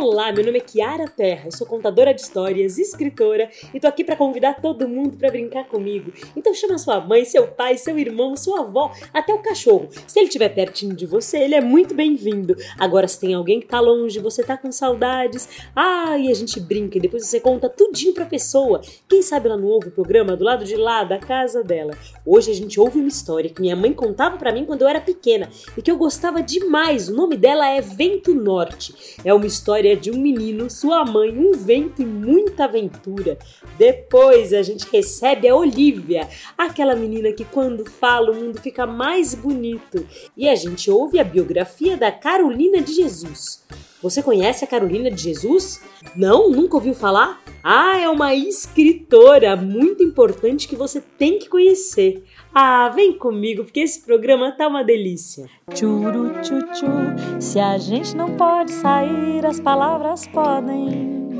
Olá, meu nome é Kiara Terra, eu sou contadora de histórias, escritora e tô aqui para convidar todo mundo para brincar comigo. Então chama sua mãe, seu pai, seu irmão, sua avó, até o cachorro. Se ele estiver pertinho de você, ele é muito bem-vindo. Agora, se tem alguém que tá longe, você tá com saudades, ah, e a gente brinca e depois você conta tudinho pra pessoa. Quem sabe ela não ouve o programa do lado de lá da casa dela. Hoje a gente ouve uma história que minha mãe contava para mim quando eu era pequena e que eu gostava demais. O nome dela é Vento Norte. É uma história de um menino, sua mãe, um vento e muita aventura. Depois a gente recebe a Olivia, aquela menina que quando fala o mundo fica mais bonito. E a gente ouve a biografia da Carolina de Jesus. Você conhece a Carolina de Jesus? Não? Nunca ouviu falar? Ah, é uma escritora muito importante que você tem que conhecer. Ah, vem comigo, porque esse programa tá uma delícia. Churu chuchu, se a gente não pode sair, as palavras podem.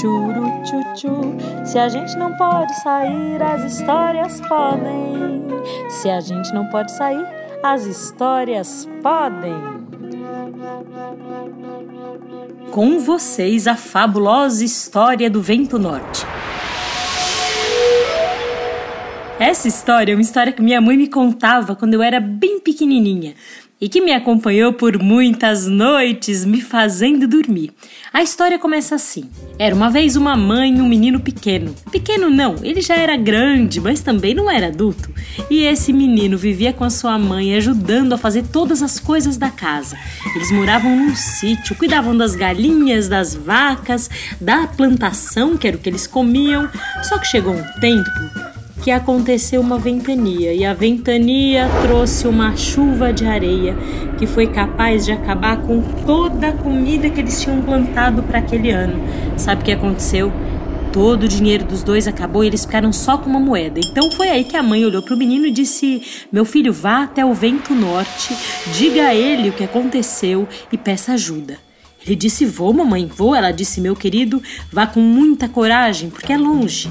Churu chuchu, se a gente não pode sair, as histórias podem. Se a gente não pode sair, as histórias podem. Com vocês, a fabulosa história do Vento Norte. Essa história é uma história que minha mãe me contava quando eu era bem pequenininha e que me acompanhou por muitas noites, me fazendo dormir. A história começa assim: era uma vez uma mãe e um menino pequeno. Pequeno não, ele já era grande, mas também não era adulto. E esse menino vivia com a sua mãe, ajudando a fazer todas as coisas da casa. Eles moravam num sítio, cuidavam das galinhas, das vacas, da plantação, que era o que eles comiam. Só que chegou um tempo que aconteceu uma ventania e a ventania trouxe uma chuva de areia que foi capaz de acabar com toda a comida que eles tinham plantado para aquele ano. Sabe o que aconteceu? Todo o dinheiro dos dois acabou e eles ficaram só com uma moeda. Então foi aí que a mãe olhou para o menino e disse: Meu filho, vá até o vento norte, diga a ele o que aconteceu e peça ajuda. Ele disse: Vou, mamãe, vou. Ela disse: Meu querido, vá com muita coragem, porque é longe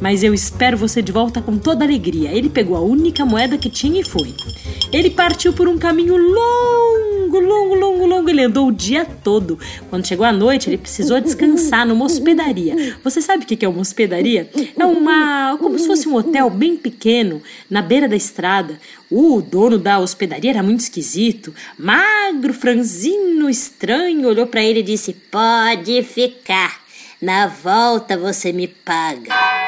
mas eu espero você de volta com toda alegria. Ele pegou a única moeda que tinha e foi. Ele partiu por um caminho longo, longo, longo, longo. Ele andou o dia todo. Quando chegou a noite, ele precisou descansar numa hospedaria. Você sabe o que é uma hospedaria? É uma. como se fosse um hotel bem pequeno, na beira da estrada. O dono da hospedaria era muito esquisito, magro, franzino, estranho. Olhou para ele e disse: Pode ficar. Na volta você me paga.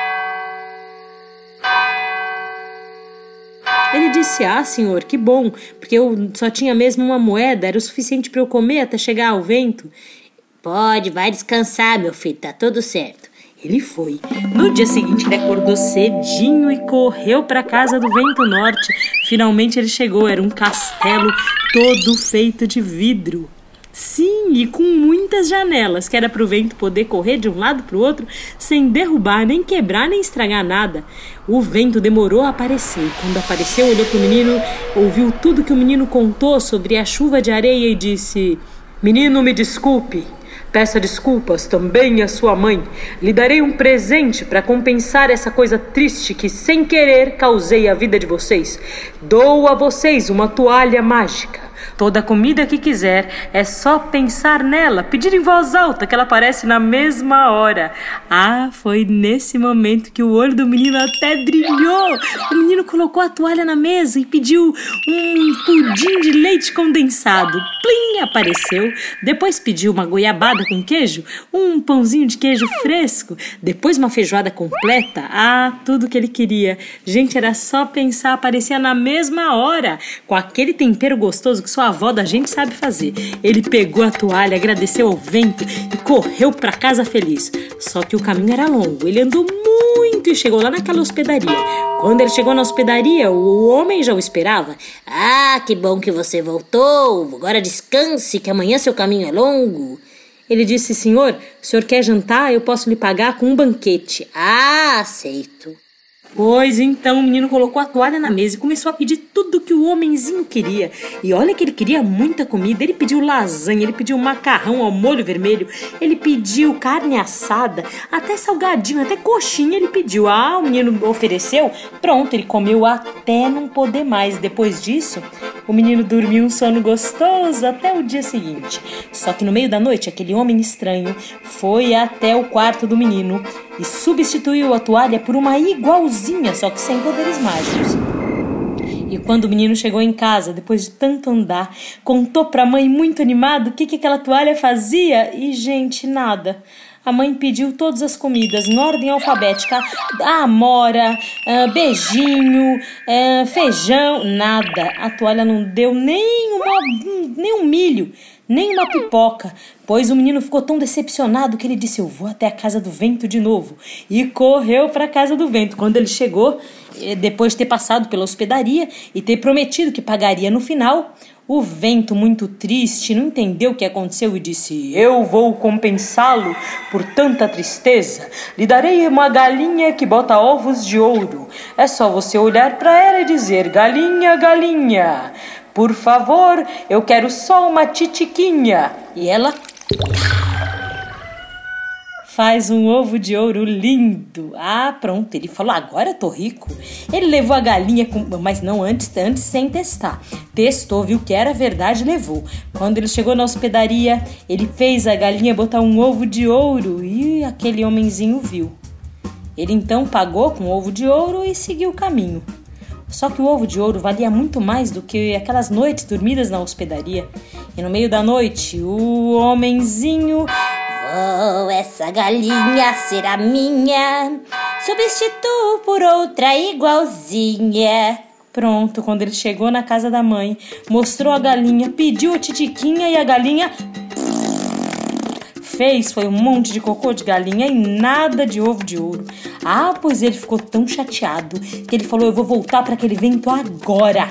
Ele disse: Ah, senhor, que bom, porque eu só tinha mesmo uma moeda, era o suficiente para eu comer até chegar ao vento. Pode, vai descansar, meu filho, tá tudo certo. Ele foi. No dia seguinte, ele acordou cedinho e correu para casa do Vento Norte. Finalmente ele chegou, era um castelo todo feito de vidro. Sim, e com muitas janelas, que era para o vento poder correr de um lado para o outro sem derrubar, nem quebrar, nem estragar nada. O vento demorou a aparecer. Quando apareceu, olhou para o menino, ouviu tudo que o menino contou sobre a chuva de areia e disse: Menino, me desculpe. Peça desculpas também à sua mãe. Lhe darei um presente para compensar essa coisa triste que, sem querer, causei à vida de vocês. Dou a vocês uma toalha mágica. Toda comida que quiser, é só pensar nela, pedir em voz alta que ela aparece na mesma hora. Ah, foi nesse momento que o olho do menino até brilhou. O menino colocou a toalha na mesa e pediu um pudim de leite condensado. Plim, apareceu. Depois pediu uma goiabada com queijo, um pãozinho de queijo fresco, depois uma feijoada completa. Ah, tudo que ele queria. Gente, era só pensar, aparecia na mesma hora, com aquele tempero gostoso que sua avó da gente sabe fazer. Ele pegou a toalha, agradeceu ao vento e correu para casa feliz. Só que o caminho era longo. Ele andou muito e chegou lá naquela hospedaria. Quando ele chegou na hospedaria, o homem já o esperava. Ah, que bom que você voltou. Agora descanse, que amanhã seu caminho é longo. Ele disse: Senhor, o senhor quer jantar? Eu posso lhe pagar com um banquete. Ah, aceito. Pois então o menino colocou a toalha na mesa e começou a pedir tudo que o homenzinho queria. E olha que ele queria muita comida. Ele pediu lasanha, ele pediu macarrão ao molho vermelho, ele pediu carne assada, até salgadinho, até coxinha ele pediu. Ah, o menino ofereceu. Pronto, ele comeu até não poder mais. Depois disso, o menino dormiu um sono gostoso até o dia seguinte. Só que no meio da noite, aquele homem estranho foi até o quarto do menino e substituiu a toalha por uma igualzinha, só que sem poderes mágicos. E quando o menino chegou em casa, depois de tanto andar, contou para a mãe muito animado o que, que aquela toalha fazia e, gente, nada. A mãe pediu todas as comidas em ordem alfabética: amora, uh, beijinho, uh, feijão, nada. A toalha não deu nem, uma, nem um milho nem uma pipoca, pois o menino ficou tão decepcionado que ele disse: Eu vou até a casa do vento de novo. E correu para a casa do vento. Quando ele chegou, eh, depois de ter passado pela hospedaria e ter prometido que pagaria no final, o vento, muito triste, não entendeu o que aconteceu e disse: Eu vou compensá-lo por tanta tristeza. Lhe darei uma galinha que bota ovos de ouro. É só você olhar para ela e dizer: Galinha, galinha. Por favor, eu quero só uma titiquinha. E ela faz um ovo de ouro lindo. Ah, pronto, ele falou: agora eu tô rico. Ele levou a galinha, com... mas não antes, antes sem testar. Testou, viu que era verdade, levou. Quando ele chegou na hospedaria, ele fez a galinha botar um ovo de ouro e aquele homenzinho viu. Ele então pagou com o ovo de ouro e seguiu o caminho. Só que o ovo de ouro valia muito mais do que aquelas noites dormidas na hospedaria. E no meio da noite, o homenzinho. Vou, essa galinha será minha. Substituo por outra igualzinha. Pronto, quando ele chegou na casa da mãe, mostrou a galinha, pediu a titiquinha e a galinha fez foi um monte de cocô de galinha e nada de ovo de ouro. Ah, pois ele ficou tão chateado que ele falou: Eu vou voltar para aquele vento agora.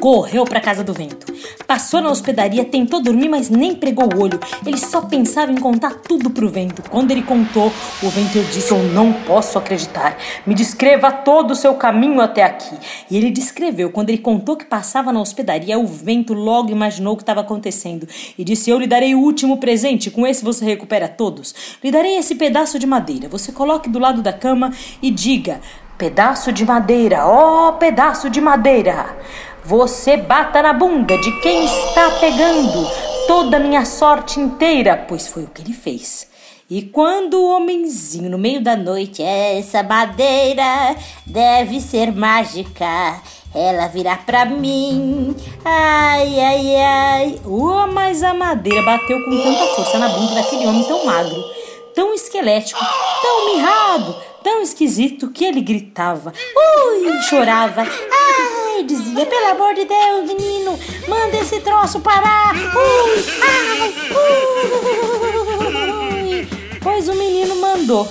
Correu para casa do vento. Passou na hospedaria, tentou dormir, mas nem pregou o olho. Ele só pensava em contar tudo pro vento. Quando ele contou, o vento disse: Eu não posso acreditar. Me descreva todo o seu caminho até aqui. E ele descreveu. Quando ele contou que passava na hospedaria, o vento logo imaginou o que estava acontecendo e disse: Eu lhe darei o último presente. Com esse você recupera todos. Lhe darei esse pedaço de madeira. Você coloque do lado da cama e diga: Pedaço de madeira, ó oh, pedaço de madeira. Você bata na bunda de quem está pegando toda a minha sorte inteira, pois foi o que ele fez. E quando o homenzinho no meio da noite, essa madeira deve ser mágica, ela virá pra mim. Ai, ai, ai. Oh, mas a madeira bateu com tanta força na bunda daquele homem tão magro, tão esquelético, tão mirrado, tão esquisito que ele gritava. Ui, chorava. Ai, dizia, pelo amor de Deus, menino, manda esse troço parar. Ui, ai, ui. Pois o menino mandou.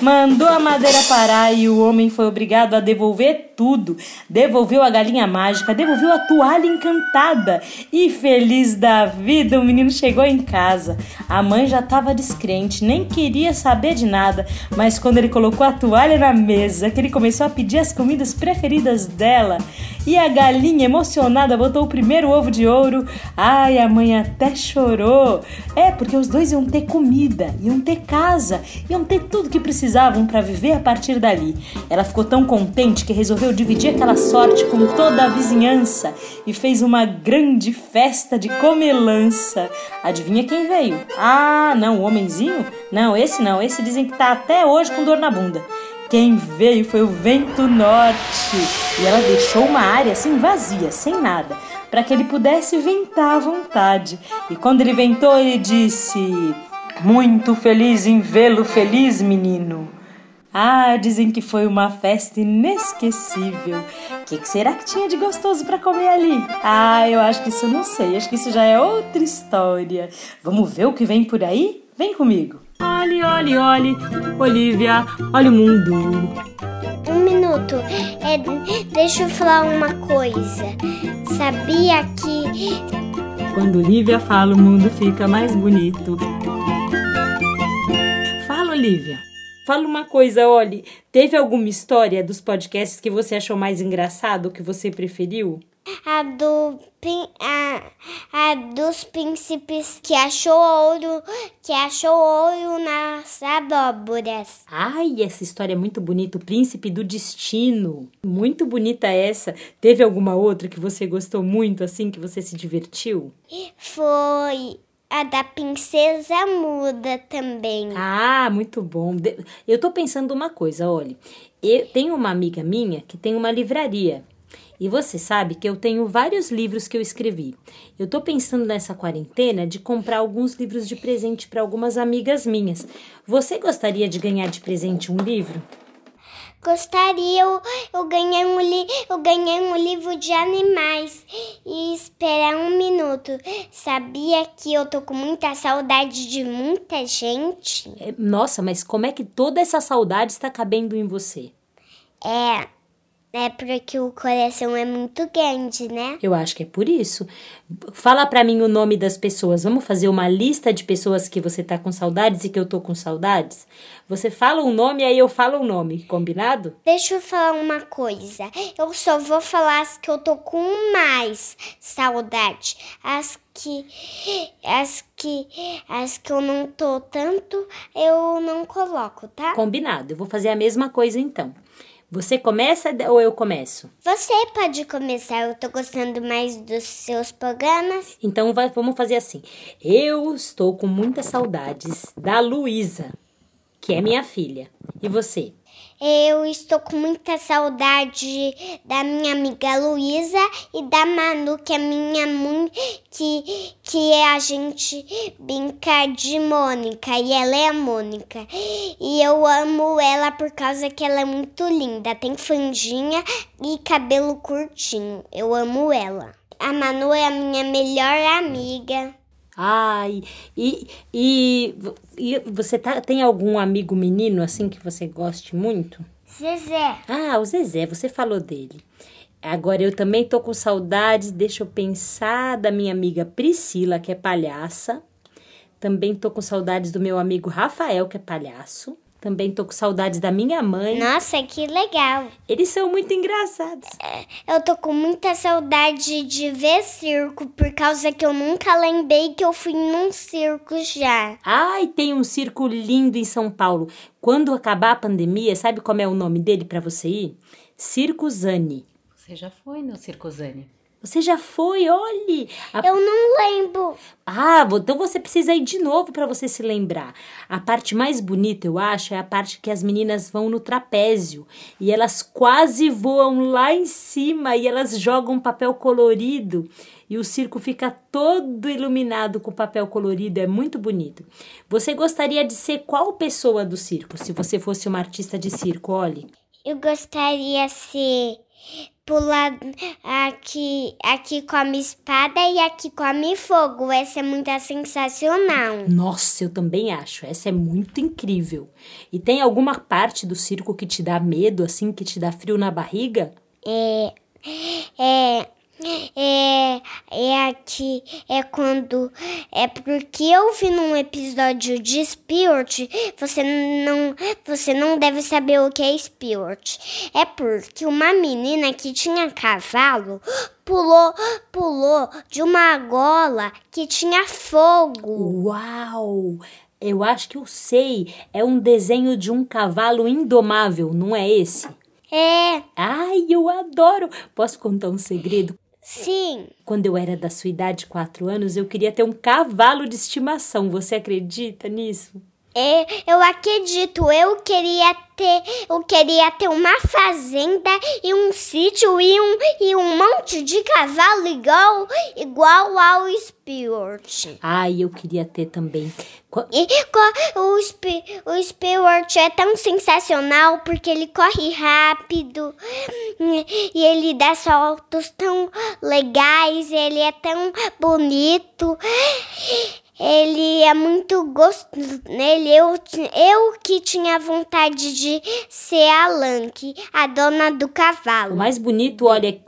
Mandou a madeira parar e o homem foi obrigado a devolver tudo. Devolveu a galinha mágica, devolveu a toalha encantada. E feliz da vida, o menino chegou em casa. A mãe já estava descrente, nem queria saber de nada. Mas quando ele colocou a toalha na mesa, que ele começou a pedir as comidas preferidas dela, e a galinha emocionada botou o primeiro ovo de ouro, ai, a mãe até chorou. É, porque os dois iam ter comida, iam ter casa, iam ter tudo que precisavam precisavam para viver a partir dali. Ela ficou tão contente que resolveu dividir aquela sorte com toda a vizinhança e fez uma grande festa de comelança. Adivinha quem veio? Ah, não, o homenzinho? Não, esse não, esse dizem que tá até hoje com dor na bunda. Quem veio foi o vento norte e ela deixou uma área assim vazia, sem nada, para que ele pudesse ventar à vontade. E quando ele ventou, ele disse: muito feliz em vê-lo feliz, menino. Ah, dizem que foi uma festa inesquecível. O que, que, será que tinha de gostoso para comer ali? Ah, eu acho que isso eu não sei. Acho que isso já é outra história. Vamos ver o que vem por aí? Vem comigo. Olhe, olhe, olhe. Olivia, olha o mundo. Um minuto. É, deixa eu falar uma coisa. Sabia que. Quando Olivia fala, o mundo fica mais bonito. Olivia. Fala uma coisa, olhe, teve alguma história dos podcasts que você achou mais engraçado, que você preferiu? A, do, a, a dos príncipes que achou ouro, que achou ouro nas abóboras. Ai, essa história é muito bonita, o príncipe do destino. Muito bonita essa. Teve alguma outra que você gostou muito, assim, que você se divertiu? Foi a da princesa muda também. Ah, muito bom. Eu tô pensando uma coisa, olha. Eu tenho uma amiga minha que tem uma livraria. E você sabe que eu tenho vários livros que eu escrevi. Eu tô pensando nessa quarentena de comprar alguns livros de presente para algumas amigas minhas. Você gostaria de ganhar de presente um livro? Gostaria, eu, eu, ganhei um li, eu ganhei um livro de animais. E esperar um minuto. Sabia que eu tô com muita saudade de muita gente? É, Nossa, mas como é que toda essa saudade está cabendo em você? É, é porque o coração é muito grande, né? Eu acho que é por isso. Fala pra mim o nome das pessoas. Vamos fazer uma lista de pessoas que você tá com saudades e que eu tô com saudades? Você fala o nome aí eu falo o nome, combinado? Deixa eu falar uma coisa. Eu só vou falar as que eu tô com mais saudade. As que. As que. As que eu não tô tanto, eu não coloco, tá? Combinado. Eu vou fazer a mesma coisa então. Você começa ou eu começo? Você pode começar. Eu tô gostando mais dos seus programas. Então vai- vamos fazer assim. Eu estou com muitas saudades da Luísa, que é minha filha. E você? Eu estou com muita saudade da minha amiga Luísa e da Manu, que é minha mãe, que, que é a gente brinca de Mônica, e ela é a Mônica. E eu amo ela por causa que ela é muito linda, tem franjinha e cabelo curtinho. Eu amo ela. A Manu é a minha melhor amiga. Ai, e, e, e você tá, tem algum amigo menino assim que você goste muito? Zezé. Ah, o Zezé, você falou dele. Agora eu também tô com saudades, deixa eu pensar, da minha amiga Priscila, que é palhaça. Também tô com saudades do meu amigo Rafael, que é palhaço. Também tô com saudades da minha mãe. Nossa, que legal. Eles são muito engraçados. Eu tô com muita saudade de ver circo, por causa que eu nunca lembrei que eu fui num circo já. Ai, tem um circo lindo em São Paulo. Quando acabar a pandemia, sabe como é o nome dele para você ir? Circo Zani. Você já foi no Circozane? Você já foi, olhe! A Eu não lembro. Ah, então você precisa ir de novo para você se lembrar. A parte mais bonita, eu acho, é a parte que as meninas vão no trapézio e elas quase voam lá em cima e elas jogam papel colorido e o circo fica todo iluminado com papel colorido, é muito bonito. Você gostaria de ser qual pessoa do circo, se você fosse uma artista de circo, olhe? Eu gostaria de ser pular aqui, aqui come espada e aqui come fogo. Essa é muito sensacional. Nossa, eu também acho. Essa é muito incrível. E tem alguma parte do circo que te dá medo, assim, que te dá frio na barriga? É, é, é, é aqui, é quando, é porque eu vi num episódio de Spirit, você não, você não deve saber o que é Spirit. É porque uma menina que tinha cavalo pulou, pulou de uma gola que tinha fogo. Uau! Eu acho que eu sei. É um desenho de um cavalo indomável, não é esse? É, Ai, eu adoro! Posso contar um segredo? Sim. Quando eu era da sua idade, quatro anos, eu queria ter um cavalo de estimação. Você acredita nisso? É, eu acredito, eu queria ter, eu queria ter uma fazenda e um sítio e um, e um monte de cavalo igual, igual ao Spirit. Ai, eu queria ter também. E co- o, Spi- o Spirit é tão sensacional porque ele corre rápido e ele dá saltos tão legais, ele é tão bonito. Ele é muito gostoso. Nele eu, ti- eu que tinha vontade de ser a Lanky, a dona do O cavalo. mais bonito, olha,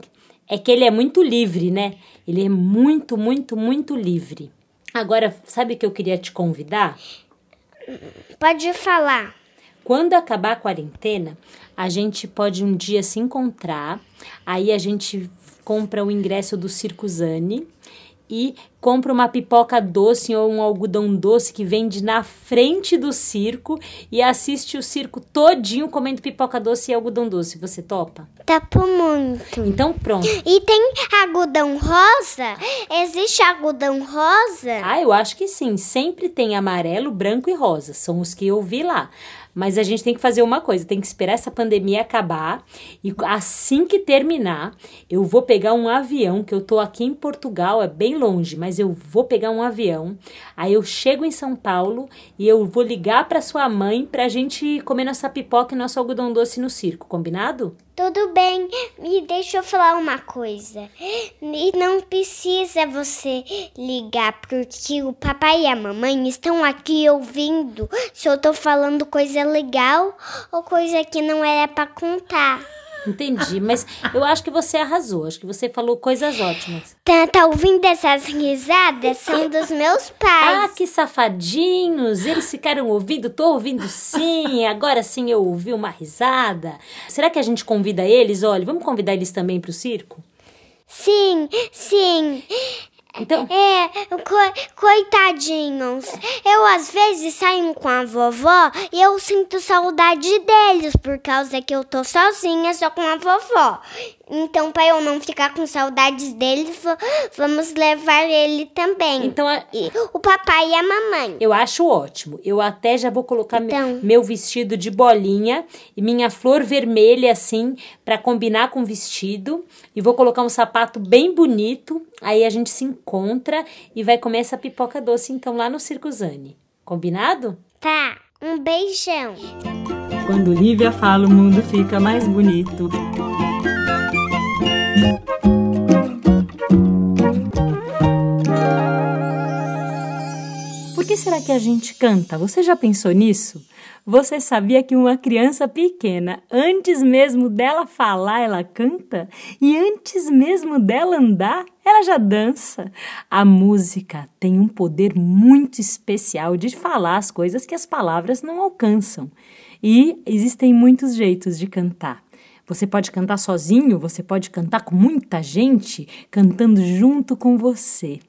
é que ele é muito livre, né? Ele é muito, muito, muito livre. Agora, sabe o que eu queria te convidar? Pode falar. Quando acabar a quarentena, a gente pode um dia se encontrar, aí a gente compra o ingresso do Circuzane e compra uma pipoca doce ou um algodão doce que vende na frente do circo e assiste o circo todinho comendo pipoca doce e algodão doce. Você topa? Topo muito. Então pronto. E tem algodão rosa? Existe algodão rosa? Ah, eu acho que sim. Sempre tem amarelo, branco e rosa. São os que eu vi lá. Mas a gente tem que fazer uma coisa, tem que esperar essa pandemia acabar e assim que terminar, eu vou pegar um avião, que eu tô aqui em Portugal, é bem longe, mas eu vou pegar um avião. Aí eu chego em São Paulo e eu vou ligar para sua mãe pra gente comer nossa pipoca e nosso algodão doce no circo, combinado? Tudo bem, e deixa eu falar uma coisa. E não precisa você ligar, porque o papai e a mamãe estão aqui ouvindo se eu tô falando coisa legal ou coisa que não era para contar. Entendi, mas eu acho que você arrasou. Acho que você falou coisas ótimas. Tá, tá ouvindo essas risadas? São dos meus Ah, pais. que safadinhos! Eles ficaram ouvindo? Tô ouvindo sim. Agora sim eu ouvi uma risada. Será que a gente convida eles? Olha, vamos convidar eles também pro circo? Sim, sim. Então, É, co- coitadinhos. Eu às vezes saio com a vovó e eu sinto saudade deles por causa que eu tô sozinha só com a vovó. Então, para eu não ficar com saudades deles, va- vamos levar ele também. então a- E o papai e a mamãe. eu acho ótimo. Eu até já vou colocar me- Então. meu vestido de bolinha e minha flor vermelha assim pra combinar com o vestido e vou colocar um sapato bem bonito. Aí a gente se encontra e vai comer essa pipoca doce então lá no Circuzane. Combinado? Tá, um beijão. Quando Lívia fala, o mundo fica mais bonito. Por que será que a gente canta? Você já pensou nisso? Você sabia que uma criança pequena, antes mesmo dela falar, ela canta? E antes mesmo dela andar, ela já dança. A música tem um poder muito especial de falar as coisas que as palavras não alcançam. E existem muitos jeitos de cantar. Você pode cantar sozinho, você pode cantar com muita gente cantando junto com você.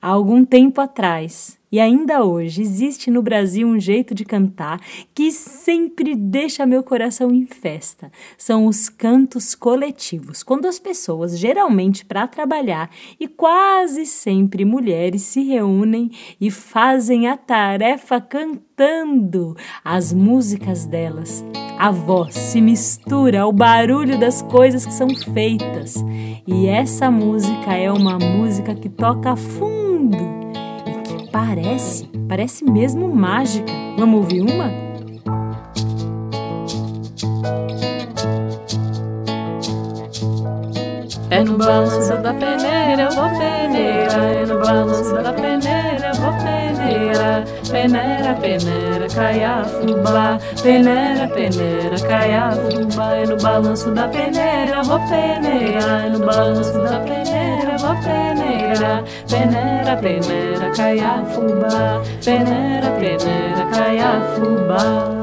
Há algum tempo atrás, e ainda hoje, existe no Brasil um jeito de cantar que sempre deixa meu coração em festa. São os cantos coletivos, quando as pessoas, geralmente para trabalhar e quase sempre mulheres, se reúnem e fazem a tarefa cantando as músicas delas. A voz se mistura ao barulho das coisas que são feitas. E essa música é uma música que toca fundo e que parece, parece mesmo mágica. Vamos ouvir uma? É no balanço da peneira, eu vou peneira. É no balanço da peneira, eu vou peneira. Peneira, peneira, caia fubá. Peneira, peneira, caia fubá. É no balanço da peneira, vou peneira. É no balanço da peneira, vou peneira. Peneira, peneira, caia fubá. Peneira, peneira, caia fubá.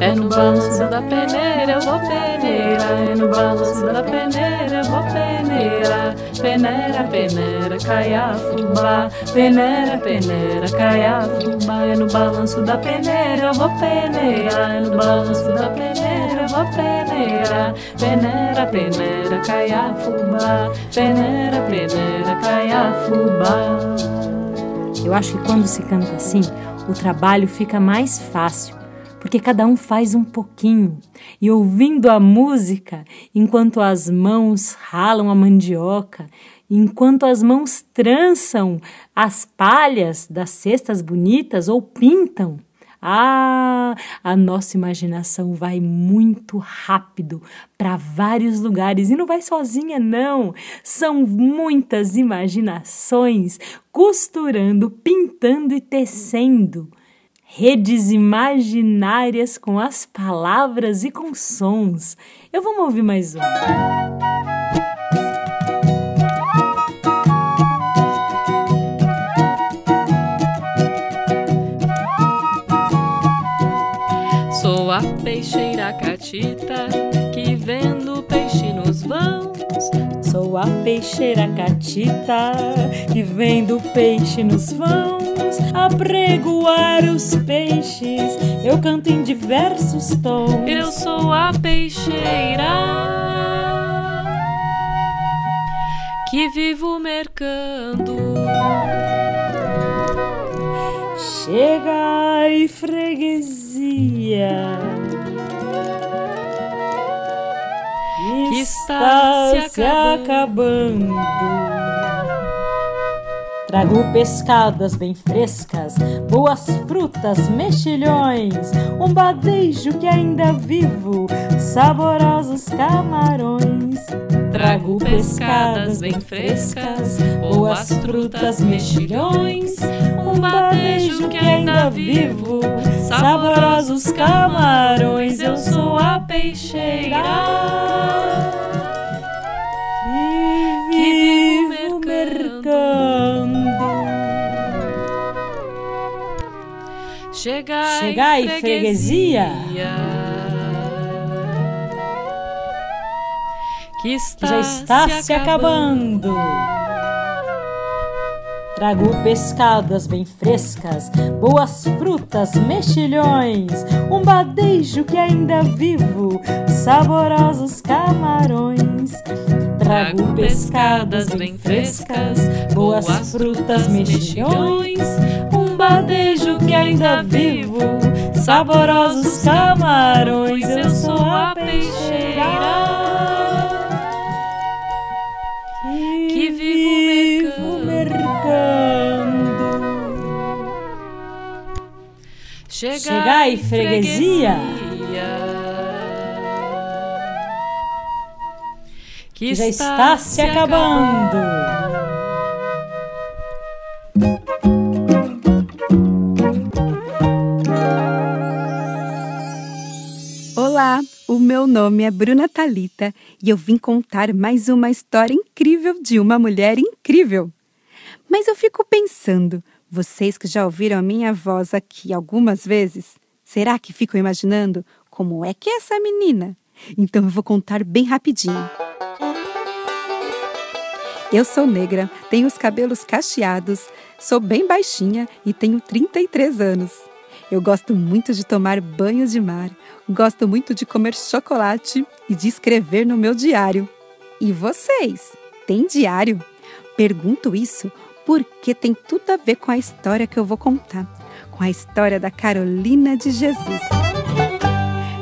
É no balanço da peneira, eu vou peneira. É no balanço da peneira, eu vou peneira. Peneira, peneira, caia fubá. Peneira, peneira, caia fubá. É no balanço da peneira, eu vou peneira. É no balanço da peneira, eu vou peneira. Peneira, peneira, caia fubá. Peneira, peneira, caia fubá. Eu acho que quando se canta assim, o trabalho fica mais fácil, porque cada um faz um pouquinho. E ouvindo a música, enquanto as mãos ralam a mandioca, enquanto as mãos trançam as palhas das cestas bonitas ou pintam, ah, a nossa imaginação vai muito rápido para vários lugares e não vai sozinha, não. São muitas imaginações costurando, pintando e tecendo redes imaginárias com as palavras e com sons. Eu vou ouvir mais um. Sou a peixeira catita que vendo Sou a peixeira catita que vendo peixe nos vãos. Apregoar os peixes, eu canto em diversos tons. Eu sou a peixeira que vivo mercando. Chega e freguesia. Que está se acabando. Trago pescadas bem frescas, boas frutas, mexilhões, um badejo que ainda vivo, saborosos camarões. Trago pescadas bem frescas, boas frutas, mexilhões, um badejo que ainda vivo, saborosos camarões. Eu sou a peixeira Chegai, Chegai, freguesia. Que, está já está se, se acabando. Trago pescadas bem frescas, boas frutas, mexilhões, um badejo que ainda vivo, saborosos camarões. Trago pescadas bem frescas, boas frutas, mexilhões, um badejo que ainda vivo, saborosos camarões. Eu sou a peixeira. que vivo mercando. Chegai, Chegai, freguesia. Que já está se acabando. Meu nome é Bruna Talita e eu vim contar mais uma história incrível de uma mulher incrível. Mas eu fico pensando, vocês que já ouviram a minha voz aqui algumas vezes, será que ficam imaginando como é que é essa menina? Então eu vou contar bem rapidinho. Eu sou negra, tenho os cabelos cacheados, sou bem baixinha e tenho 33 anos. Eu gosto muito de tomar banho de mar, gosto muito de comer chocolate e de escrever no meu diário. E vocês, têm diário? Pergunto isso porque tem tudo a ver com a história que eu vou contar, com a história da Carolina de Jesus.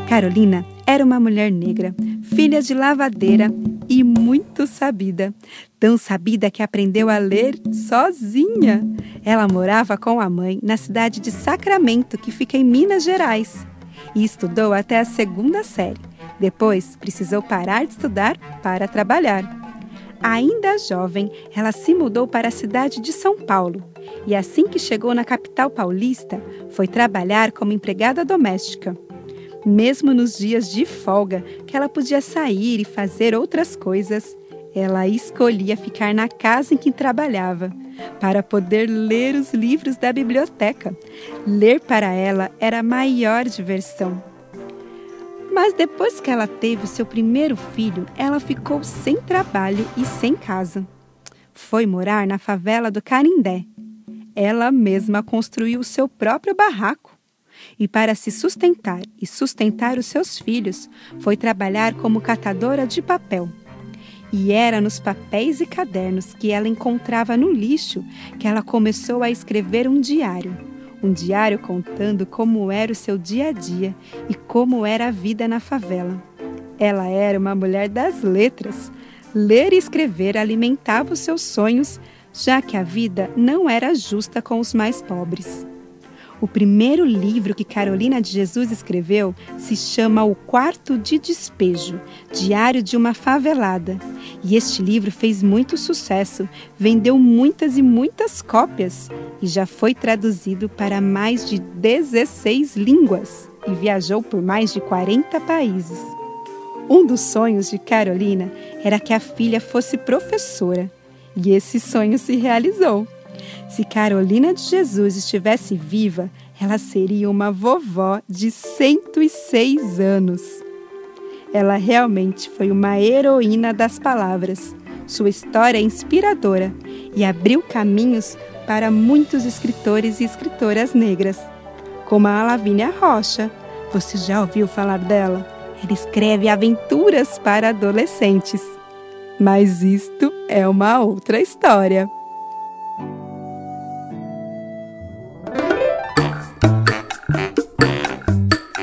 Carolina era uma mulher negra, filha de lavadeira e muito sabida. Tão sabida que aprendeu a ler sozinha. Ela morava com a mãe na cidade de Sacramento, que fica em Minas Gerais, e estudou até a segunda série. Depois, precisou parar de estudar para trabalhar. Ainda jovem, ela se mudou para a cidade de São Paulo e, assim que chegou na capital paulista, foi trabalhar como empregada doméstica. Mesmo nos dias de folga, que ela podia sair e fazer outras coisas, ela escolhia ficar na casa em que trabalhava, para poder ler os livros da biblioteca. Ler para ela era a maior diversão. Mas depois que ela teve seu primeiro filho, ela ficou sem trabalho e sem casa. Foi morar na favela do Carindé. Ela mesma construiu seu próprio barraco. E para se sustentar e sustentar os seus filhos, foi trabalhar como catadora de papel. E era nos papéis e cadernos que ela encontrava no lixo que ela começou a escrever um diário. Um diário contando como era o seu dia a dia e como era a vida na favela. Ela era uma mulher das letras. Ler e escrever alimentava os seus sonhos, já que a vida não era justa com os mais pobres. O primeiro livro que Carolina de Jesus escreveu se chama O Quarto de Despejo Diário de uma Favelada. E este livro fez muito sucesso, vendeu muitas e muitas cópias e já foi traduzido para mais de 16 línguas e viajou por mais de 40 países. Um dos sonhos de Carolina era que a filha fosse professora, e esse sonho se realizou. Se Carolina de Jesus estivesse viva, ela seria uma vovó de 106 anos. Ela realmente foi uma heroína das palavras. Sua história é inspiradora e abriu caminhos para muitos escritores e escritoras negras, como a Lavínia Rocha. Você já ouviu falar dela? Ela escreve aventuras para adolescentes. Mas isto é uma outra história.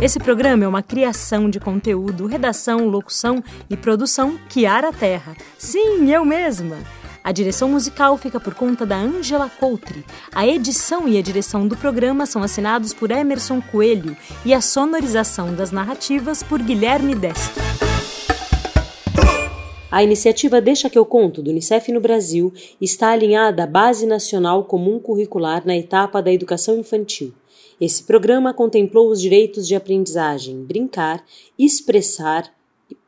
Esse programa é uma criação de conteúdo, redação, locução e produção Kiara Terra. Sim, eu mesma! A direção musical fica por conta da Angela Coutri. A edição e a direção do programa são assinados por Emerson Coelho e a sonorização das narrativas por Guilherme Destro. A iniciativa Deixa que eu conto do Unicef no Brasil está alinhada à Base Nacional Comum Curricular na etapa da educação infantil. Esse programa contemplou os direitos de aprendizagem, brincar, expressar,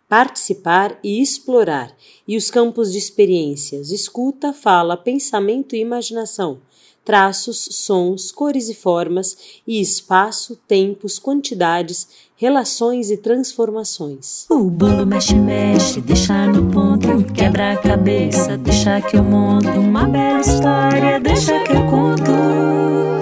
participar e explorar, e os campos de experiências, escuta, fala, pensamento e imaginação, traços, sons, cores e formas, e espaço, tempos, quantidades, relações e transformações. O bolo mexe, mexe, deixa no ponto, quebra a cabeça, deixa que eu monto uma bela história, deixa que eu conto.